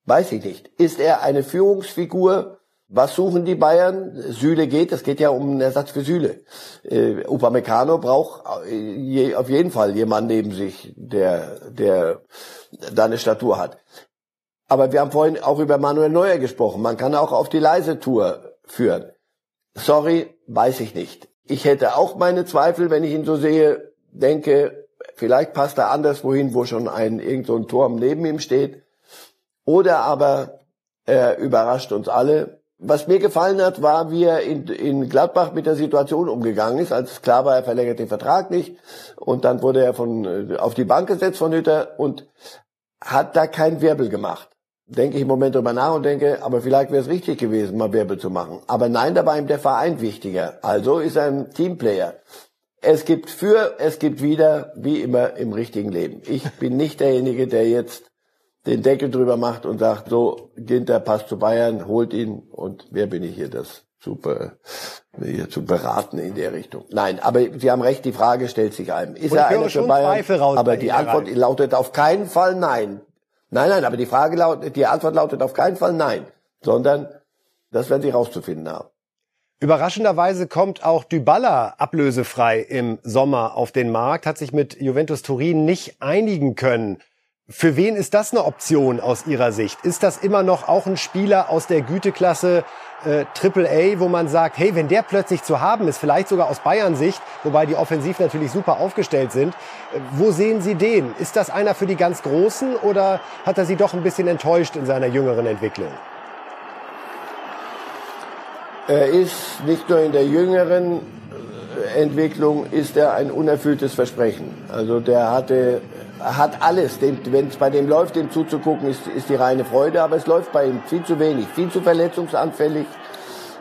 Weiß ich nicht. Ist er eine Führungsfigur? Was suchen die Bayern? Süle geht, es geht ja um einen Ersatz für Süle. Äh, Upamecano braucht äh, je, auf jeden Fall jemanden neben sich, der, der da eine Statur hat. Aber wir haben vorhin auch über Manuel Neuer gesprochen. Man kann auch auf die leise Tour führen. Sorry, weiß ich nicht. Ich hätte auch meine Zweifel, wenn ich ihn so sehe, denke, vielleicht passt er anders wohin, wo schon ein, irgend so ein Turm neben ihm steht. Oder aber er überrascht uns alle was mir gefallen hat, war, wie er in, in Gladbach mit der Situation umgegangen ist, als klar war, er verlängert den Vertrag nicht. Und dann wurde er von, äh, auf die Bank gesetzt von Hütter und hat da kein Wirbel gemacht. Denke ich im Moment drüber nach und denke, aber vielleicht wäre es richtig gewesen, mal Wirbel zu machen. Aber nein, da war ihm der Verein wichtiger. Also ist er ein Teamplayer. Es gibt für, es gibt wieder, wie immer im richtigen Leben. Ich bin nicht derjenige, der jetzt den Deckel drüber macht und sagt, so, Ginter passt zu Bayern, holt ihn und wer bin ich hier, das super hier zu beraten in der Richtung. Nein, aber Sie haben recht, die Frage stellt sich einem. Ist er einer für Bayern? aber die Antwort rein. lautet auf keinen Fall nein. Nein, nein, aber die Frage lautet, die Antwort lautet auf keinen Fall nein, sondern das werden Sie rauszufinden haben. Überraschenderweise kommt auch Dybala ablösefrei im Sommer auf den Markt, hat sich mit Juventus Turin nicht einigen können. Für wen ist das eine Option aus Ihrer Sicht? Ist das immer noch auch ein Spieler aus der Güteklasse äh, AAA, wo man sagt, hey, wenn der plötzlich zu haben ist, vielleicht sogar aus Bayern Sicht, wobei die offensiv natürlich super aufgestellt sind, äh, wo sehen Sie den? Ist das einer für die ganz Großen oder hat er Sie doch ein bisschen enttäuscht in seiner jüngeren Entwicklung? Er ist nicht nur in der jüngeren äh, Entwicklung, ist er ein unerfülltes Versprechen. Also der hatte hat alles. Wenn es bei dem läuft, dem zuzugucken, ist, ist die reine Freude. Aber es läuft bei ihm viel zu wenig, viel zu verletzungsanfällig,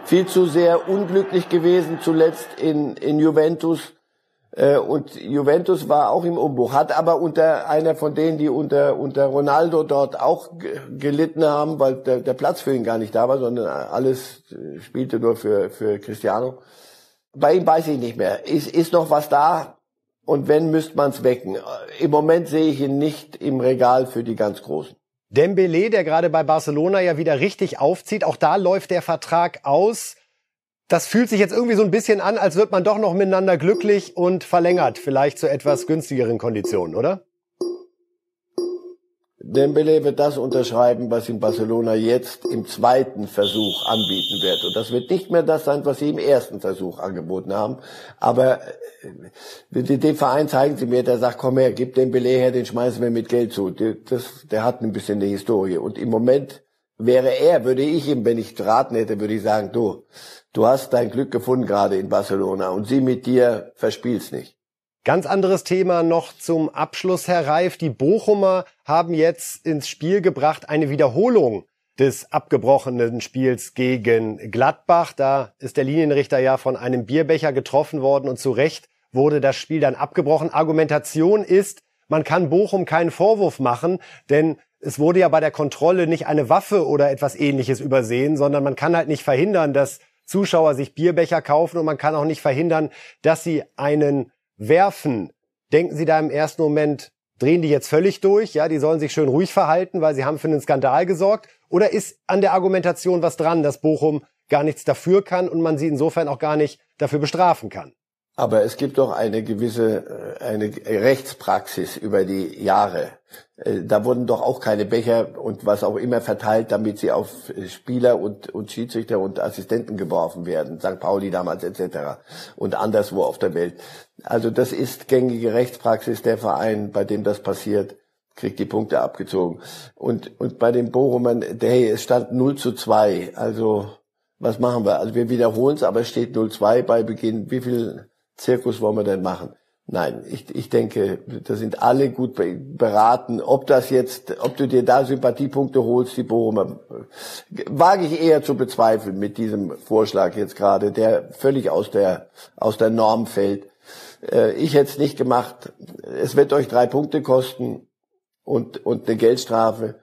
viel zu sehr unglücklich gewesen zuletzt in, in Juventus. Äh, und Juventus war auch im Umbruch, hat aber unter einer von denen, die unter, unter Ronaldo dort auch gelitten haben, weil der, der Platz für ihn gar nicht da war, sondern alles spielte nur für, für Cristiano. Bei ihm weiß ich nicht mehr. Ist, ist noch was da? Und wenn, müsste man es wecken. Im Moment sehe ich ihn nicht im Regal für die ganz Großen. Dembele, der gerade bei Barcelona ja wieder richtig aufzieht, auch da läuft der Vertrag aus. Das fühlt sich jetzt irgendwie so ein bisschen an, als wird man doch noch miteinander glücklich und verlängert, vielleicht zu etwas günstigeren Konditionen, oder? Dembele wird das unterschreiben, was ihm Barcelona jetzt im zweiten Versuch anbieten wird. Und das wird nicht mehr das sein, was sie im ersten Versuch angeboten haben. Aber äh, dem Verein zeigen sie mir, der sagt, komm her, gib Dembele her, den schmeißen wir mit Geld zu. Das, der hat ein bisschen eine Historie. Und im Moment wäre er, würde ich ihm, wenn ich raten hätte, würde ich sagen, du, du hast dein Glück gefunden gerade in Barcelona und sie mit dir verspielst nicht. Ganz anderes Thema noch zum Abschluss, Herr Reif. Die Bochumer haben jetzt ins Spiel gebracht eine Wiederholung des abgebrochenen Spiels gegen Gladbach. Da ist der Linienrichter ja von einem Bierbecher getroffen worden und zu Recht wurde das Spiel dann abgebrochen. Argumentation ist, man kann Bochum keinen Vorwurf machen, denn es wurde ja bei der Kontrolle nicht eine Waffe oder etwas ähnliches übersehen, sondern man kann halt nicht verhindern, dass Zuschauer sich Bierbecher kaufen und man kann auch nicht verhindern, dass sie einen werfen. Denken Sie da im ersten Moment, drehen die jetzt völlig durch? Ja, die sollen sich schön ruhig verhalten, weil sie haben für einen Skandal gesorgt? Oder ist an der Argumentation was dran, dass Bochum gar nichts dafür kann und man sie insofern auch gar nicht dafür bestrafen kann? Aber es gibt doch eine gewisse äh, eine Rechtspraxis über die Jahre. Äh, da wurden doch auch keine Becher und was auch immer verteilt, damit sie auf Spieler und, und Schiedsrichter und Assistenten geworfen werden. St. Pauli damals etc. und anderswo auf der Welt. Also das ist gängige Rechtspraxis. Der Verein, bei dem das passiert, kriegt die Punkte abgezogen. Und, und bei den Bochumern, hey, es stand 0 zu 2. Also was machen wir? Also wir wiederholen es, aber es steht 0-2 bei Beginn. Wie viel Zirkus wollen wir denn machen? Nein, ich, ich denke, da sind alle gut beraten. Ob das jetzt, ob du dir da Sympathiepunkte holst, die Bochumer, wage ich eher zu bezweifeln mit diesem Vorschlag jetzt gerade, der völlig aus der, aus der Norm fällt. Äh, ich hätte es nicht gemacht. Es wird euch drei Punkte kosten und, und eine Geldstrafe.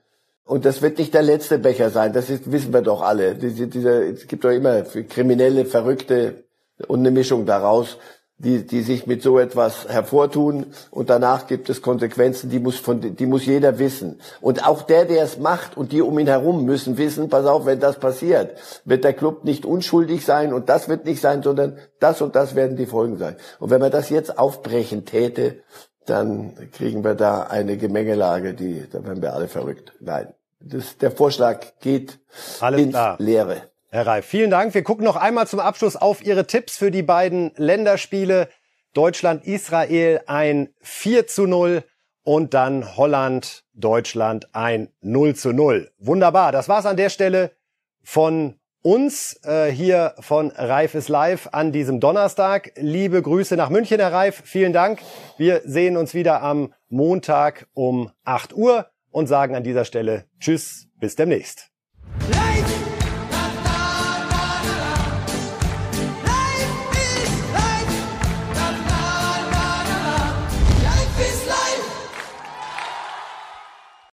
Und das wird nicht der letzte Becher sein. Das ist, wissen wir doch alle. Diese, diese, es gibt doch immer Kriminelle, Verrückte und eine Mischung daraus die, die sich mit so etwas hervortun und danach gibt es Konsequenzen, die muss von, die muss jeder wissen. Und auch der, der es macht und die um ihn herum müssen wissen, pass auf, wenn das passiert, wird der Club nicht unschuldig sein und das wird nicht sein, sondern das und das werden die Folgen sein. Und wenn man das jetzt aufbrechen täte, dann kriegen wir da eine Gemengelage, die, da werden wir alle verrückt. Nein. Das, der Vorschlag geht Alles ins klar. Leere. Herr Reif, vielen Dank. Wir gucken noch einmal zum Abschluss auf Ihre Tipps für die beiden Länderspiele. Deutschland, Israel ein 4 zu 0 und dann Holland, Deutschland ein 0 zu 0. Wunderbar. Das war's an der Stelle von uns äh, hier von Reif ist live an diesem Donnerstag. Liebe Grüße nach München, Herr Reif. Vielen Dank. Wir sehen uns wieder am Montag um 8 Uhr und sagen an dieser Stelle Tschüss, bis demnächst. Hey!